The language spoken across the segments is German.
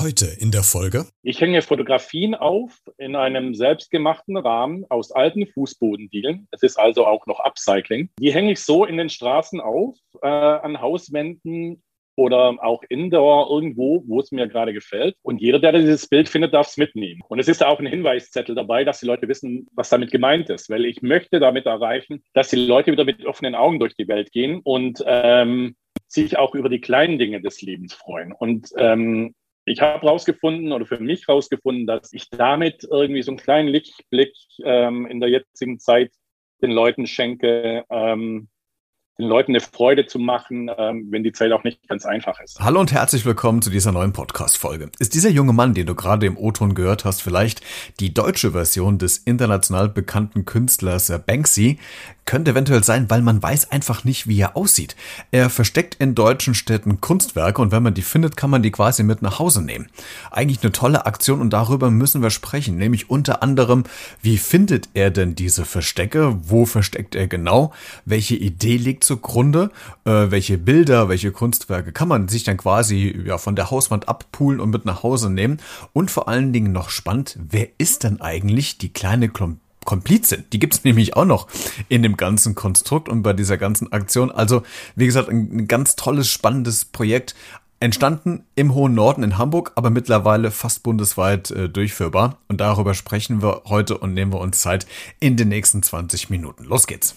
Heute in der Folge. Ich hänge Fotografien auf in einem selbstgemachten Rahmen aus alten Fußbodendielen. Es ist also auch noch Upcycling. Die hänge ich so in den Straßen auf, äh, an Hauswänden oder auch indoor irgendwo, wo es mir gerade gefällt. Und jeder, der dieses Bild findet, darf es mitnehmen. Und es ist auch ein Hinweiszettel dabei, dass die Leute wissen, was damit gemeint ist. Weil ich möchte damit erreichen, dass die Leute wieder mit offenen Augen durch die Welt gehen und ähm, sich auch über die kleinen Dinge des Lebens freuen. Und ähm, ich habe herausgefunden oder für mich herausgefunden, dass ich damit irgendwie so einen kleinen Lichtblick ähm, in der jetzigen Zeit den Leuten schenke, ähm, den Leuten eine Freude zu machen, ähm, wenn die Zeit auch nicht ganz einfach ist. Hallo und herzlich willkommen zu dieser neuen Podcast-Folge. Ist dieser junge Mann, den du gerade im O-Ton gehört hast, vielleicht die deutsche Version des international bekannten Künstlers Banksy? Könnte eventuell sein, weil man weiß einfach nicht, wie er aussieht. Er versteckt in deutschen Städten Kunstwerke und wenn man die findet, kann man die quasi mit nach Hause nehmen. Eigentlich eine tolle Aktion und darüber müssen wir sprechen, nämlich unter anderem, wie findet er denn diese Verstecke? Wo versteckt er genau? Welche Idee liegt zugrunde? Äh, welche Bilder, welche Kunstwerke kann man sich dann quasi ja, von der Hauswand abpulen und mit nach Hause nehmen? Und vor allen Dingen noch spannend, wer ist denn eigentlich die kleine Klump Komplizin. Die gibt es nämlich auch noch in dem ganzen Konstrukt und bei dieser ganzen Aktion. Also, wie gesagt, ein, ein ganz tolles, spannendes Projekt. Entstanden im hohen Norden in Hamburg, aber mittlerweile fast bundesweit äh, durchführbar. Und darüber sprechen wir heute und nehmen wir uns Zeit in den nächsten 20 Minuten. Los geht's.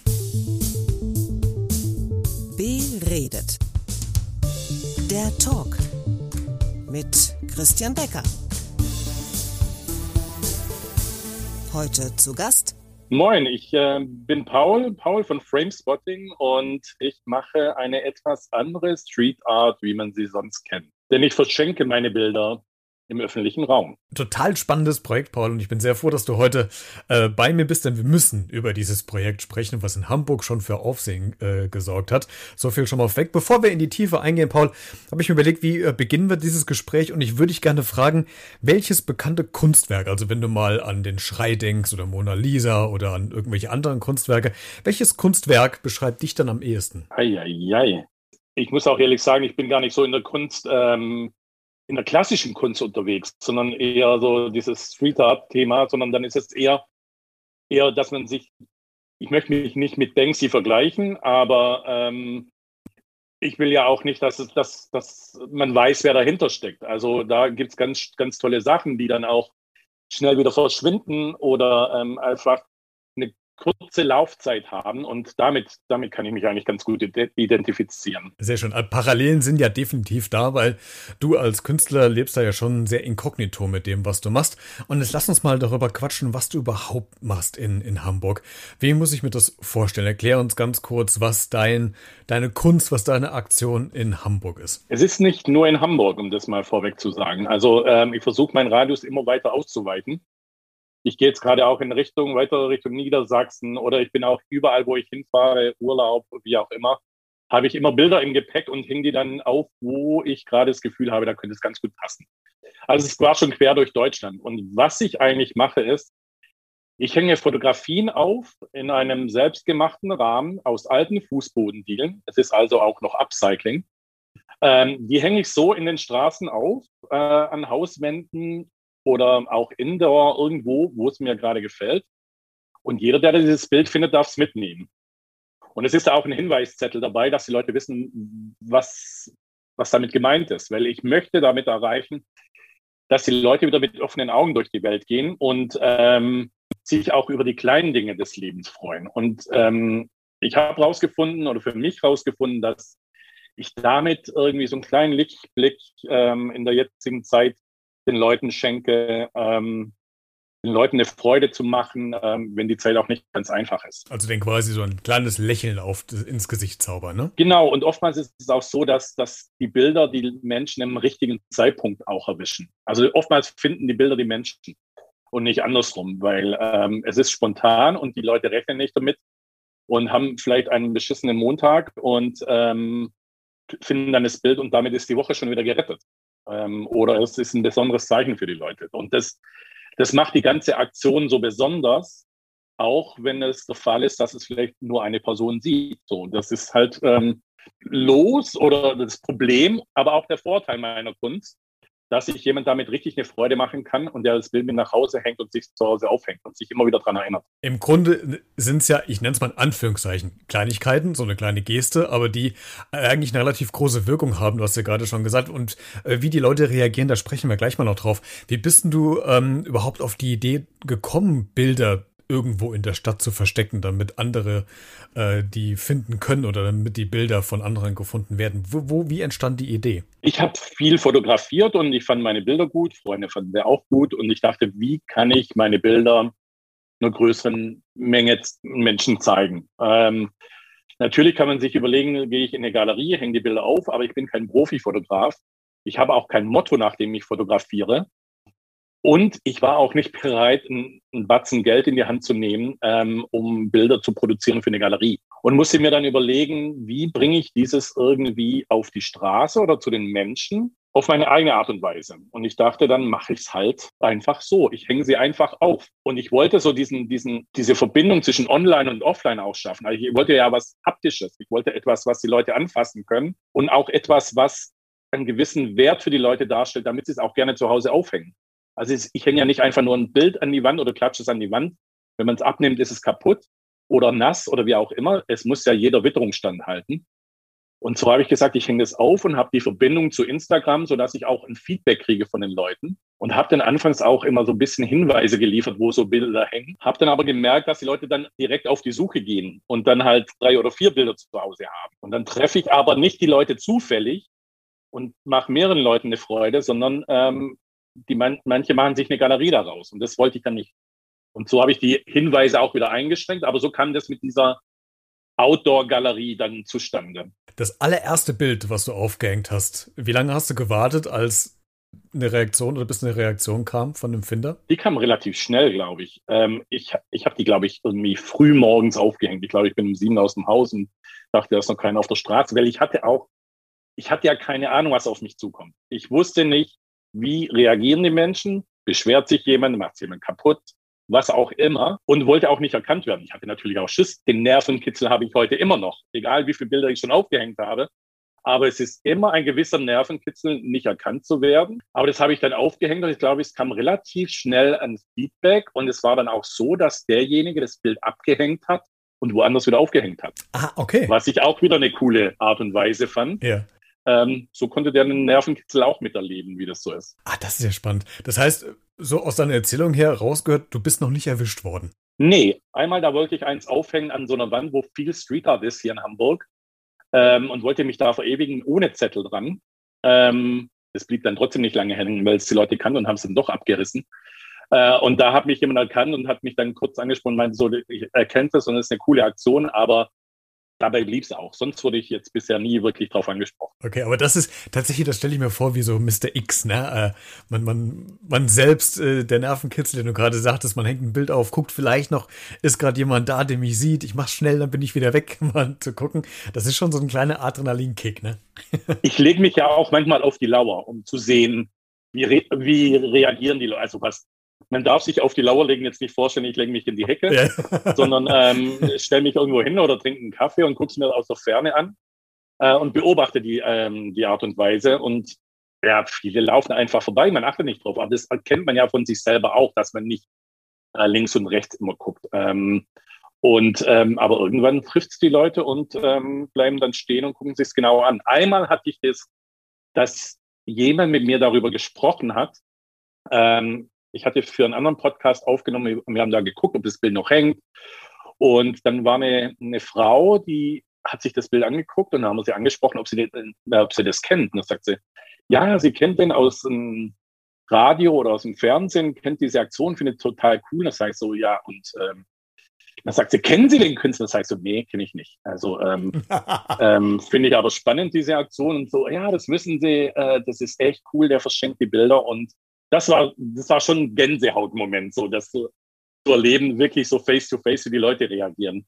Beredet. Der Talk mit Christian Becker. Heute zu Gast. Moin, ich äh, bin Paul, Paul von Framespotting und ich mache eine etwas andere Street Art, wie man sie sonst kennt. Denn ich verschenke meine Bilder im öffentlichen Raum. Total spannendes Projekt, Paul, und ich bin sehr froh, dass du heute äh, bei mir bist, denn wir müssen über dieses Projekt sprechen, was in Hamburg schon für Aufsehen äh, gesorgt hat. So viel schon mal weg. Bevor wir in die Tiefe eingehen, Paul, habe ich mir überlegt, wie äh, beginnen wir dieses Gespräch und ich würde dich gerne fragen, welches bekannte Kunstwerk, also wenn du mal an den Schrei denkst oder Mona Lisa oder an irgendwelche anderen Kunstwerke, welches Kunstwerk beschreibt dich dann am ehesten? Eieiei. Ich muss auch ehrlich sagen, ich bin gar nicht so in der Kunst ähm, in der klassischen Kunst unterwegs, sondern eher so dieses Street Art Thema, sondern dann ist es eher, eher, dass man sich, ich möchte mich nicht mit Banksy vergleichen, aber ähm, ich will ja auch nicht, dass, es, dass, dass man weiß, wer dahinter steckt. Also da gibt es ganz, ganz tolle Sachen, die dann auch schnell wieder verschwinden oder ähm, einfach kurze Laufzeit haben und damit, damit kann ich mich eigentlich ganz gut identifizieren. Sehr schön. Äh, Parallelen sind ja definitiv da, weil du als Künstler lebst da ja schon sehr inkognito mit dem, was du machst. Und jetzt lass uns mal darüber quatschen, was du überhaupt machst in, in Hamburg. Wie muss ich mir das vorstellen? Erklär uns ganz kurz, was dein, deine Kunst, was deine Aktion in Hamburg ist. Es ist nicht nur in Hamburg, um das mal vorweg zu sagen. Also ähm, ich versuche meinen Radius immer weiter auszuweiten ich gehe jetzt gerade auch in Richtung, weiter Richtung Niedersachsen oder ich bin auch überall, wo ich hinfahre, Urlaub, wie auch immer, habe ich immer Bilder im Gepäck und hänge die dann auf, wo ich gerade das Gefühl habe, da könnte es ganz gut passen. Also es war schon quer durch Deutschland. Und was ich eigentlich mache, ist, ich hänge Fotografien auf in einem selbstgemachten Rahmen aus alten Fußbodendielen. Es ist also auch noch Upcycling. Ähm, die hänge ich so in den Straßen auf, äh, an Hauswänden oder auch indoor irgendwo, wo es mir gerade gefällt. Und jeder, der dieses Bild findet, darf es mitnehmen. Und es ist auch ein Hinweiszettel dabei, dass die Leute wissen, was, was damit gemeint ist. Weil ich möchte damit erreichen, dass die Leute wieder mit offenen Augen durch die Welt gehen und ähm, sich auch über die kleinen Dinge des Lebens freuen. Und ähm, ich habe herausgefunden oder für mich herausgefunden, dass ich damit irgendwie so einen kleinen Lichtblick ähm, in der jetzigen Zeit den Leuten schenke, ähm, den Leuten eine Freude zu machen, ähm, wenn die Zeit auch nicht ganz einfach ist. Also den quasi so ein kleines Lächeln auf ins Gesicht zaubern, ne? Genau, und oftmals ist es auch so, dass, dass die Bilder die Menschen im richtigen Zeitpunkt auch erwischen. Also oftmals finden die Bilder die Menschen und nicht andersrum, weil ähm, es ist spontan und die Leute rechnen nicht damit und haben vielleicht einen beschissenen Montag und ähm, finden dann das Bild und damit ist die Woche schon wieder gerettet. Ähm, oder es ist ein besonderes Zeichen für die Leute. Und das, das macht die ganze Aktion so besonders, auch wenn es der Fall ist, dass es vielleicht nur eine Person sieht. So, das ist halt ähm, los oder das Problem, aber auch der Vorteil meiner Kunst, dass sich jemand damit richtig eine Freude machen kann und der das Bild mit nach Hause hängt und sich zu Hause aufhängt und sich immer wieder daran erinnert. Im Grunde sind es ja, ich nenne es mal in Anführungszeichen, Kleinigkeiten, so eine kleine Geste, aber die eigentlich eine relativ große Wirkung haben, du hast ja gerade schon gesagt. Und äh, wie die Leute reagieren, da sprechen wir gleich mal noch drauf. Wie bist denn du ähm, überhaupt auf die Idee gekommen, Bilder irgendwo in der Stadt zu verstecken, damit andere äh, die finden können oder damit die Bilder von anderen gefunden werden. Wo, wo wie entstand die Idee? Ich habe viel fotografiert und ich fand meine Bilder gut, Freunde fanden sie auch gut und ich dachte, wie kann ich meine Bilder einer größeren Menge Menschen zeigen? Ähm, natürlich kann man sich überlegen, gehe ich in eine Galerie, hänge die Bilder auf, aber ich bin kein Profifotograf. Ich habe auch kein Motto, nach dem ich fotografiere. Und ich war auch nicht bereit, einen, Batzen Geld in die Hand zu nehmen, ähm, um Bilder zu produzieren für eine Galerie. Und musste mir dann überlegen, wie bringe ich dieses irgendwie auf die Straße oder zu den Menschen auf meine eigene Art und Weise. Und ich dachte, dann mache ich es halt einfach so. Ich hänge sie einfach auf. Und ich wollte so diesen, diesen, diese Verbindung zwischen Online und Offline auch schaffen. Also ich wollte ja was Haptisches. Ich wollte etwas, was die Leute anfassen können und auch etwas, was einen gewissen Wert für die Leute darstellt, damit sie es auch gerne zu Hause aufhängen. Also ich hänge ja nicht einfach nur ein Bild an die Wand oder klatsche es an die Wand. Wenn man es abnimmt, ist es kaputt oder nass oder wie auch immer. Es muss ja jeder Witterung standhalten. Und so habe ich gesagt, ich hänge das auf und habe die Verbindung zu Instagram, sodass ich auch ein Feedback kriege von den Leuten. Und habe dann anfangs auch immer so ein bisschen Hinweise geliefert, wo so Bilder hängen. Habe dann aber gemerkt, dass die Leute dann direkt auf die Suche gehen und dann halt drei oder vier Bilder zu Hause haben. Und dann treffe ich aber nicht die Leute zufällig und mache mehreren Leuten eine Freude, sondern ähm, die man, manche machen sich eine Galerie daraus und das wollte ich dann nicht. Und so habe ich die Hinweise auch wieder eingeschränkt, aber so kam das mit dieser Outdoor-Galerie dann zustande. Das allererste Bild, was du aufgehängt hast, wie lange hast du gewartet, als eine Reaktion oder bis eine Reaktion kam von dem Finder? Die kam relativ schnell, glaube ich. Ähm, ich ich habe die, glaube ich, irgendwie früh morgens aufgehängt. Ich glaube, ich bin um sieben aus dem Haus und dachte, da ist noch keiner auf der Straße, weil ich hatte auch, ich hatte ja keine Ahnung, was auf mich zukommt. Ich wusste nicht, wie reagieren die Menschen? Beschwert sich jemand, macht jemand kaputt, was auch immer und wollte auch nicht erkannt werden. Ich hatte natürlich auch Schiss. Den Nervenkitzel habe ich heute immer noch, egal wie viele Bilder ich schon aufgehängt habe. Aber es ist immer ein gewisser Nervenkitzel, nicht erkannt zu werden. Aber das habe ich dann aufgehängt und ich glaube, es kam relativ schnell ein Feedback und es war dann auch so, dass derjenige das Bild abgehängt hat und woanders wieder aufgehängt hat. Ah, okay. Was ich auch wieder eine coole Art und Weise fand. Ja ähm, so konnte der einen Nervenkitzel auch miterleben, wie das so ist. Ah, das ist ja spannend. Das heißt, so aus deiner Erzählung her rausgehört, du bist noch nicht erwischt worden. Nee, einmal da wollte ich eins aufhängen an so einer Wand, wo viel Street Art ist hier in Hamburg ähm, und wollte mich da verewigen ohne Zettel dran. Ähm, das blieb dann trotzdem nicht lange hängen, weil es die Leute kannten und haben es dann doch abgerissen. Äh, und da hat mich jemand erkannt und hat mich dann kurz angesprochen und meinte so, ich erkenne das und das ist eine coole Aktion, aber dabei blieb es auch. Sonst wurde ich jetzt bisher nie wirklich drauf angesprochen. Okay, aber das ist tatsächlich, das stelle ich mir vor, wie so Mr. X, ne? Äh, man, man, man selbst, äh, der Nervenkitzel, den du gerade sagtest, man hängt ein Bild auf, guckt vielleicht noch, ist gerade jemand da, der mich sieht, ich mach schnell, dann bin ich wieder weg, mal zu gucken. Das ist schon so ein kleiner Adrenalinkick, ne? ich lege mich ja auch manchmal auf die Lauer, um zu sehen, wie, re wie reagieren die Leute, also was man darf sich auf die Lauer legen jetzt nicht vorstellen, ich lege mich in die Hecke, ja. sondern ähm, stelle mich irgendwo hin oder trinke einen Kaffee und gucke es mir aus der Ferne an äh, und beobachte die, ähm, die Art und Weise. Und ja, viele laufen einfach vorbei, man achtet nicht drauf. Aber das erkennt man ja von sich selber auch, dass man nicht äh, links und rechts immer guckt. Ähm, und ähm, aber irgendwann trifft es die Leute und ähm, bleiben dann stehen und gucken sich es genau an. Einmal hatte ich das, dass jemand mit mir darüber gesprochen hat, ähm, ich hatte für einen anderen Podcast aufgenommen, wir haben da geguckt, ob das Bild noch hängt. Und dann war eine, eine Frau, die hat sich das Bild angeguckt und dann haben wir sie angesprochen, ob sie, ob sie das kennt. Und dann sagt sie, ja, sie kennt den aus dem Radio oder aus dem Fernsehen, kennt diese Aktion, findet total cool. Das sage ich so, ja, und ähm, dann sagt sie, kennen Sie den Künstler? Das sage ich so, nee, kenne ich nicht. Also ähm, ähm, finde ich aber spannend, diese Aktion. Und so, ja, das wissen Sie, äh, das ist echt cool, der verschenkt die Bilder und das war, das war schon ein Gänsehautmoment, so das zu, zu erleben, wirklich so face to face, wie die Leute reagieren.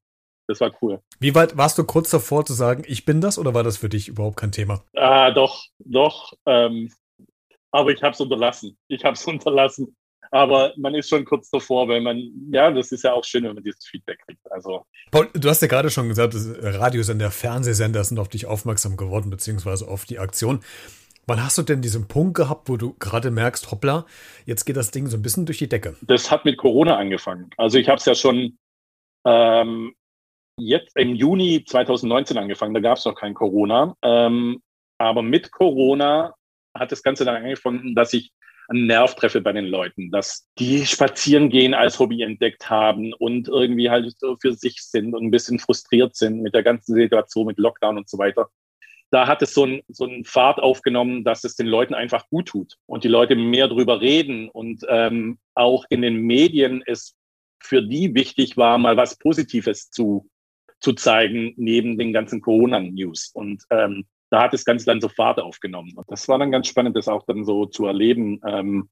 Das war cool. Wie weit warst du kurz davor zu sagen, ich bin das oder war das für dich überhaupt kein Thema? Ah, doch, doch. Ähm, aber ich habe es unterlassen. Ich habe es unterlassen. Aber man ist schon kurz davor, weil man, ja, das ist ja auch schön, wenn man dieses Feedback kriegt. Also. Paul, du hast ja gerade schon gesagt, Radiosender, Fernsehsender sind auf dich aufmerksam geworden, beziehungsweise auf die Aktion. Wann hast du denn diesen Punkt gehabt, wo du gerade merkst, hoppla, jetzt geht das Ding so ein bisschen durch die Decke? Das hat mit Corona angefangen. Also ich habe es ja schon ähm, jetzt im Juni 2019 angefangen, da gab es noch kein Corona. Ähm, aber mit Corona hat das Ganze dann angefangen, dass ich einen Nerv treffe bei den Leuten, dass die spazieren gehen als Hobby entdeckt haben und irgendwie halt so für sich sind und ein bisschen frustriert sind mit der ganzen Situation, mit Lockdown und so weiter. Da hat es so einen so einen Fahrt aufgenommen, dass es den Leuten einfach gut tut und die Leute mehr drüber reden und ähm, auch in den Medien es für die wichtig war, mal was Positives zu, zu zeigen, neben den ganzen Corona-News. Und ähm, da hat das Ganze dann so Fahrt aufgenommen. Und das war dann ganz spannend, das auch dann so zu erleben, ähm,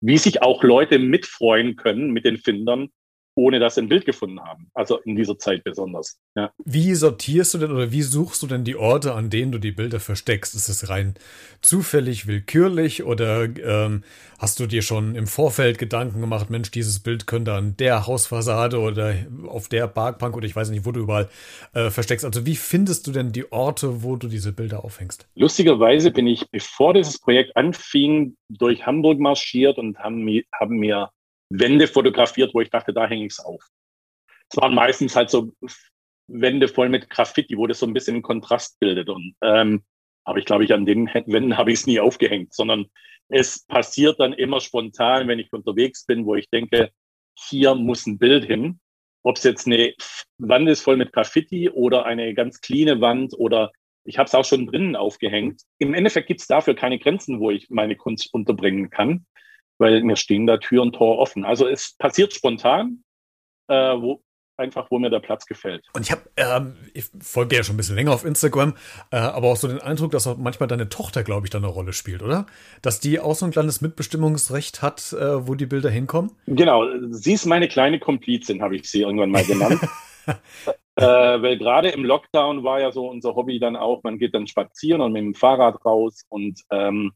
wie sich auch Leute mitfreuen können mit den Findern, ohne dass sie ein Bild gefunden haben. Also in dieser Zeit besonders. Ja. Wie sortierst du denn oder wie suchst du denn die Orte, an denen du die Bilder versteckst? Ist es rein zufällig, willkürlich oder ähm, hast du dir schon im Vorfeld Gedanken gemacht, Mensch, dieses Bild könnte an der Hausfassade oder auf der Parkbank oder ich weiß nicht, wo du überall äh, versteckst? Also wie findest du denn die Orte, wo du diese Bilder aufhängst? Lustigerweise bin ich, bevor dieses Projekt anfing, durch Hamburg marschiert und haben, haben mir Wände fotografiert, wo ich dachte, da hänge ich es auf. Es waren meistens halt so Wände voll mit Graffiti, wo das so ein bisschen Kontrast bildet. Und ähm, aber ich glaube, ich an den Wänden habe ich es nie aufgehängt, sondern es passiert dann immer spontan, wenn ich unterwegs bin, wo ich denke, hier muss ein Bild hin. Ob es jetzt eine Wand ist voll mit Graffiti oder eine ganz cleane Wand oder ich habe es auch schon drinnen aufgehängt. Im Endeffekt gibt es dafür keine Grenzen, wo ich meine Kunst unterbringen kann weil mir stehen da Tür und Tor offen. Also es passiert spontan, äh, wo einfach, wo mir der Platz gefällt. Und ich habe, ähm, ich folge ja schon ein bisschen länger auf Instagram, äh, aber auch so den Eindruck, dass auch manchmal deine Tochter, glaube ich, da eine Rolle spielt, oder? Dass die auch so ein kleines Mitbestimmungsrecht hat, äh, wo die Bilder hinkommen? Genau, sie ist meine kleine Komplizin, habe ich sie irgendwann mal genannt. äh, weil gerade im Lockdown war ja so unser Hobby dann auch, man geht dann spazieren und mit dem Fahrrad raus und ähm,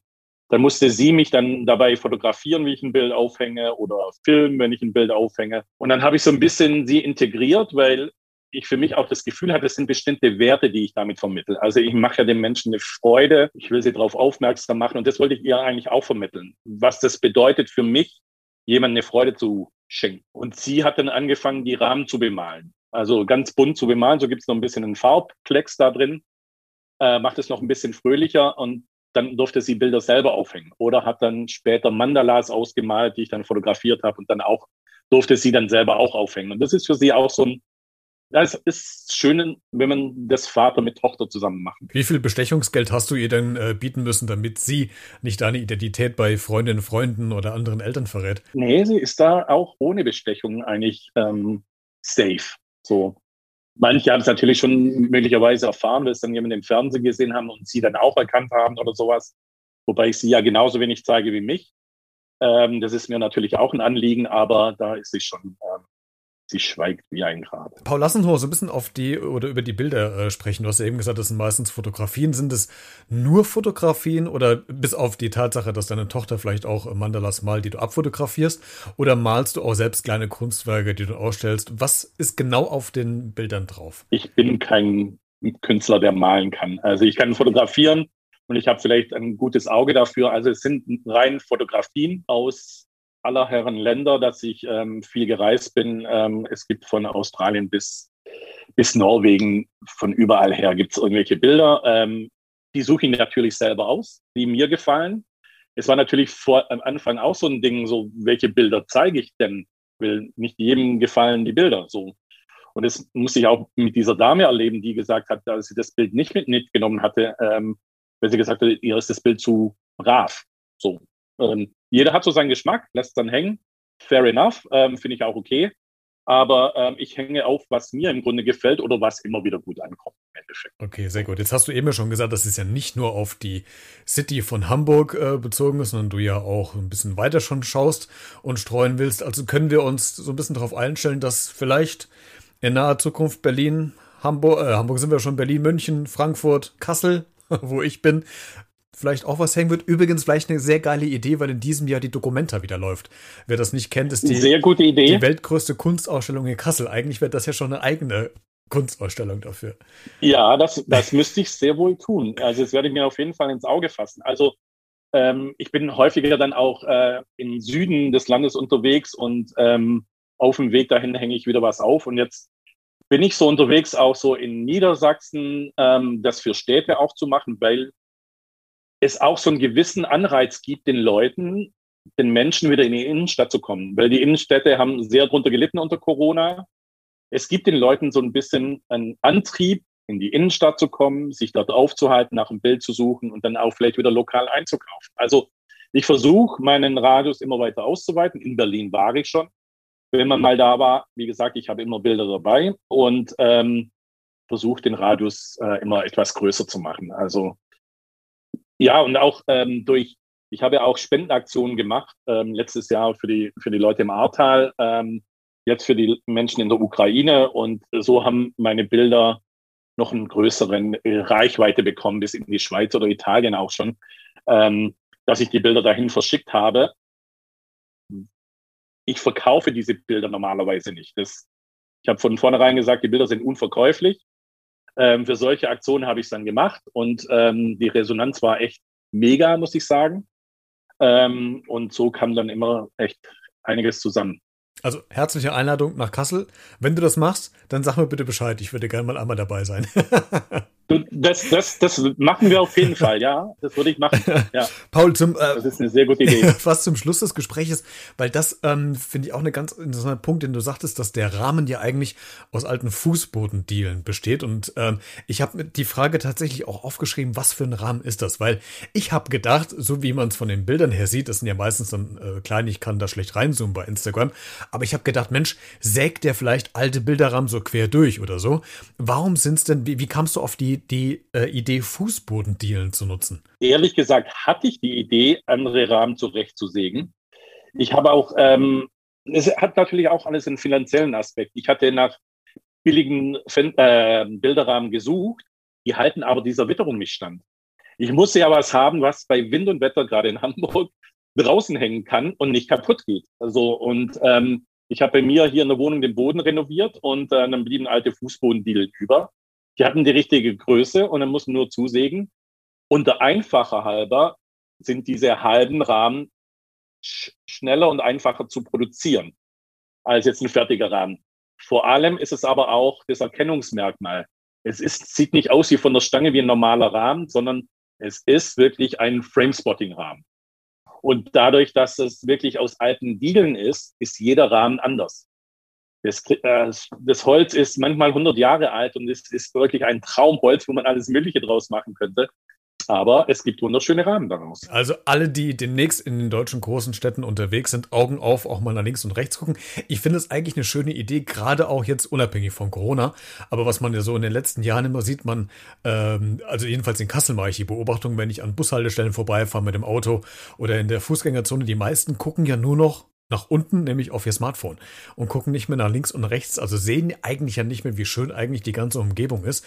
dann musste sie mich dann dabei fotografieren, wie ich ein Bild aufhänge oder filmen, wenn ich ein Bild aufhänge. Und dann habe ich so ein bisschen sie integriert, weil ich für mich auch das Gefühl hatte, es sind bestimmte Werte, die ich damit vermittle. Also ich mache ja den Menschen eine Freude, ich will sie darauf aufmerksam machen und das wollte ich ihr eigentlich auch vermitteln. Was das bedeutet für mich, jemandem eine Freude zu schenken. Und sie hat dann angefangen, die Rahmen zu bemalen. Also ganz bunt zu bemalen. So gibt es noch ein bisschen einen Farbklecks da drin. Äh, macht es noch ein bisschen fröhlicher und dann durfte sie Bilder selber aufhängen oder hat dann später Mandalas ausgemalt, die ich dann fotografiert habe und dann auch durfte sie dann selber auch aufhängen. Und das ist für sie auch so ein, das ist schön, wenn man das Vater mit Tochter zusammen macht. Wie viel Bestechungsgeld hast du ihr denn äh, bieten müssen, damit sie nicht deine Identität bei Freundinnen, Freunden oder anderen Eltern verrät? Nee, sie ist da auch ohne Bestechung eigentlich ähm, safe. So, Manche haben es natürlich schon möglicherweise erfahren, weil es dann jemand im Fernsehen gesehen haben und sie dann auch erkannt haben oder sowas. Wobei ich sie ja genauso wenig zeige wie mich. Ähm, das ist mir natürlich auch ein Anliegen, aber da ist sie schon ähm, sie schweigt wie ein Grab. Paul, lass uns mal so ein bisschen auf die oder über die Bilder äh, sprechen. Du hast ja eben gesagt, das sind meistens Fotografien. Sind es nur Fotografien oder bis auf die Tatsache, dass deine Tochter vielleicht auch Mandalas malt, die du abfotografierst? Oder malst du auch selbst kleine Kunstwerke, die du ausstellst? Was ist genau auf den Bildern drauf? Ich bin kein Künstler, der malen kann. Also ich kann fotografieren und ich habe vielleicht ein gutes Auge dafür. Also es sind rein Fotografien aus aller Herren Länder, dass ich ähm, viel gereist bin. Ähm, es gibt von Australien bis, bis Norwegen, von überall her gibt es irgendwelche Bilder. Ähm, die suche ich natürlich selber aus, die mir gefallen. Es war natürlich vor, am Anfang auch so ein Ding, so welche Bilder zeige ich denn? Will nicht jedem gefallen die Bilder so. Und das musste ich auch mit dieser Dame erleben, die gesagt hat, dass sie das Bild nicht mitgenommen hatte, ähm, weil sie gesagt hat, ihr ist das Bild zu brav. So. Ähm, jeder hat so seinen Geschmack, lässt dann hängen. Fair enough, ähm, finde ich auch okay. Aber ähm, ich hänge auf, was mir im Grunde gefällt oder was immer wieder gut ankommt im. Okay, sehr gut. Jetzt hast du eben schon gesagt, dass es ja nicht nur auf die City von Hamburg äh, bezogen ist, sondern du ja auch ein bisschen weiter schon schaust und streuen willst. Also können wir uns so ein bisschen darauf einstellen, dass vielleicht in naher Zukunft Berlin, Hamburg, äh, Hamburg sind wir schon, Berlin, München, Frankfurt, Kassel, wo ich bin, vielleicht auch was hängen wird. Übrigens vielleicht eine sehr geile Idee, weil in diesem Jahr die Documenta wieder läuft. Wer das nicht kennt, ist die, sehr gute Idee. die weltgrößte Kunstausstellung in Kassel. Eigentlich wäre das ja schon eine eigene Kunstausstellung dafür. Ja, das, das müsste ich sehr wohl tun. Also das werde ich mir auf jeden Fall ins Auge fassen. Also ähm, ich bin häufiger dann auch äh, im Süden des Landes unterwegs und ähm, auf dem Weg dahin hänge ich wieder was auf. Und jetzt bin ich so unterwegs auch so in Niedersachsen, ähm, das für Städte auch zu machen, weil es auch so einen gewissen Anreiz gibt, den Leuten, den Menschen wieder in die Innenstadt zu kommen, weil die Innenstädte haben sehr drunter gelitten unter Corona. Es gibt den Leuten so ein bisschen einen Antrieb, in die Innenstadt zu kommen, sich dort aufzuhalten, nach einem Bild zu suchen und dann auch vielleicht wieder lokal einzukaufen. Also ich versuche, meinen Radius immer weiter auszuweiten. In Berlin war ich schon. Wenn man mal da war, wie gesagt, ich habe immer Bilder dabei und ähm, versuche den Radius äh, immer etwas größer zu machen. Also ja, und auch ähm, durch, ich habe ja auch Spendenaktionen gemacht, ähm, letztes Jahr für die, für die Leute im Ahrtal, ähm, jetzt für die Menschen in der Ukraine. Und so haben meine Bilder noch einen größeren Reichweite bekommen, bis in die Schweiz oder Italien auch schon, ähm, dass ich die Bilder dahin verschickt habe. Ich verkaufe diese Bilder normalerweise nicht. Das, ich habe von vornherein gesagt, die Bilder sind unverkäuflich. Ähm, für solche Aktionen habe ich es dann gemacht und ähm, die Resonanz war echt mega, muss ich sagen. Ähm, und so kam dann immer echt einiges zusammen. Also herzliche Einladung nach Kassel. Wenn du das machst, dann sag mir bitte Bescheid. Ich würde gerne mal einmal dabei sein. Das, das, das machen wir auf jeden Fall, ja. Das würde ich machen. Ja. Paul, zum, äh, das ist eine sehr gute Idee. Fast zum Schluss des Gesprächs, weil das ähm, finde ich auch eine ganz interessanter Punkt, den du sagtest, dass der Rahmen ja eigentlich aus alten Fußbodendielen besteht. Und ähm, ich habe die Frage tatsächlich auch aufgeschrieben, was für ein Rahmen ist das? Weil ich habe gedacht, so wie man es von den Bildern her sieht, das sind ja meistens dann äh, klein, ich kann da schlecht reinzoomen bei Instagram, aber ich habe gedacht, Mensch, sägt der vielleicht alte Bilderrahmen so quer durch oder so? Warum sind es denn, wie, wie kamst du auf die die äh, Idee, Fußbodendielen zu nutzen? Ehrlich gesagt hatte ich die Idee, andere Rahmen zurechtzusägen. Ich habe auch, ähm, es hat natürlich auch alles einen finanziellen Aspekt. Ich hatte nach billigen Fen äh, Bilderrahmen gesucht, die halten aber dieser Witterung nicht stand. Ich musste ja was haben, was bei Wind und Wetter gerade in Hamburg draußen hängen kann und nicht kaputt geht. Also und ähm, ich habe bei mir hier in der Wohnung den Boden renoviert und äh, dann blieben alte Fußbodendielen über. Die hatten die richtige Größe und dann muss man nur zusägen. Und der einfache halber sind diese halben Rahmen sch schneller und einfacher zu produzieren als jetzt ein fertiger Rahmen. Vor allem ist es aber auch das Erkennungsmerkmal. Es ist, sieht nicht aus wie von der Stange wie ein normaler Rahmen, sondern es ist wirklich ein Framespotting-Rahmen. Und dadurch, dass es wirklich aus alten Diegeln ist, ist jeder Rahmen anders. Das, äh, das Holz ist manchmal 100 Jahre alt und es ist wirklich ein Traumholz, wo man alles Mögliche draus machen könnte. Aber es gibt wunderschöne Rahmen daraus. Also alle, die demnächst in den deutschen großen Städten unterwegs sind, Augen auf, auch mal nach links und rechts gucken. Ich finde es eigentlich eine schöne Idee, gerade auch jetzt unabhängig von Corona. Aber was man ja so in den letzten Jahren immer sieht, man, ähm, also jedenfalls in Kassel mache ich die Beobachtung, wenn ich an Bushaltestellen vorbeifahre mit dem Auto oder in der Fußgängerzone, die meisten gucken ja nur noch nach unten, nämlich auf ihr Smartphone und gucken nicht mehr nach links und rechts, also sehen eigentlich ja nicht mehr, wie schön eigentlich die ganze Umgebung ist.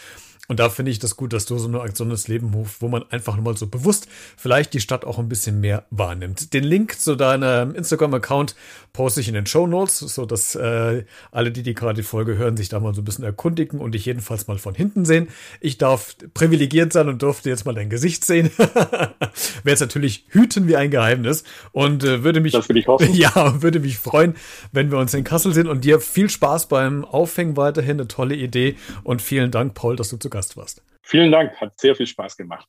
Und da finde ich das gut, dass du so eine Aktion des Leben rufst, wo man einfach mal so bewusst vielleicht die Stadt auch ein bisschen mehr wahrnimmt. Den Link zu deinem Instagram-Account poste ich in den Show Notes, so dass äh, alle, die die gerade die Folge hören, sich da mal so ein bisschen erkundigen und dich jedenfalls mal von hinten sehen. Ich darf privilegiert sein und durfte jetzt mal dein Gesicht sehen. Werde es natürlich hüten wie ein Geheimnis und äh, würde mich, das will ich hoffen. ja, würde mich freuen, wenn wir uns in Kassel sehen und dir viel Spaß beim Aufhängen weiterhin. Eine tolle Idee und vielen Dank, Paul, dass du zu Gast warst. Vielen Dank, hat sehr viel Spaß gemacht.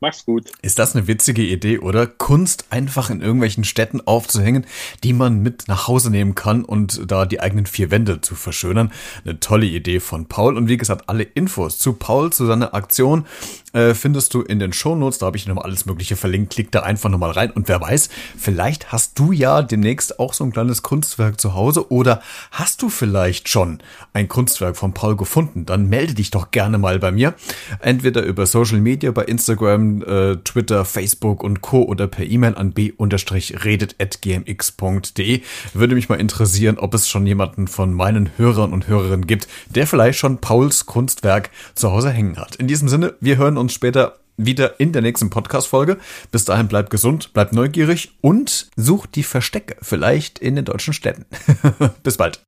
Mach's gut. Ist das eine witzige Idee, oder? Kunst einfach in irgendwelchen Städten aufzuhängen, die man mit nach Hause nehmen kann und da die eigenen vier Wände zu verschönern. Eine tolle Idee von Paul. Und wie gesagt, alle Infos zu Paul, zu seiner Aktion äh, findest du in den Shownotes. Da habe ich nochmal alles Mögliche verlinkt. Klick da einfach nochmal rein. Und wer weiß, vielleicht hast du ja demnächst auch so ein kleines Kunstwerk zu Hause oder hast du vielleicht schon ein Kunstwerk von Paul gefunden? Dann melde dich doch gerne mal bei mir. Entweder über Social Media, bei Äh, Twitter, Facebook und Co. oder per E-Mail an b-redet.gmx.de. Würde mich mal interessieren, ob es schon jemanden von meinen Hörern und Hörerinnen gibt, der vielleicht schon Pauls Kunstwerk zu Hause hängen hat. In diesem Sinne, wir hören uns später wieder in der nächsten Podcast-Folge. Bis dahin bleibt gesund, bleibt neugierig und sucht die Verstecke vielleicht in den deutschen Städten. Bis bald.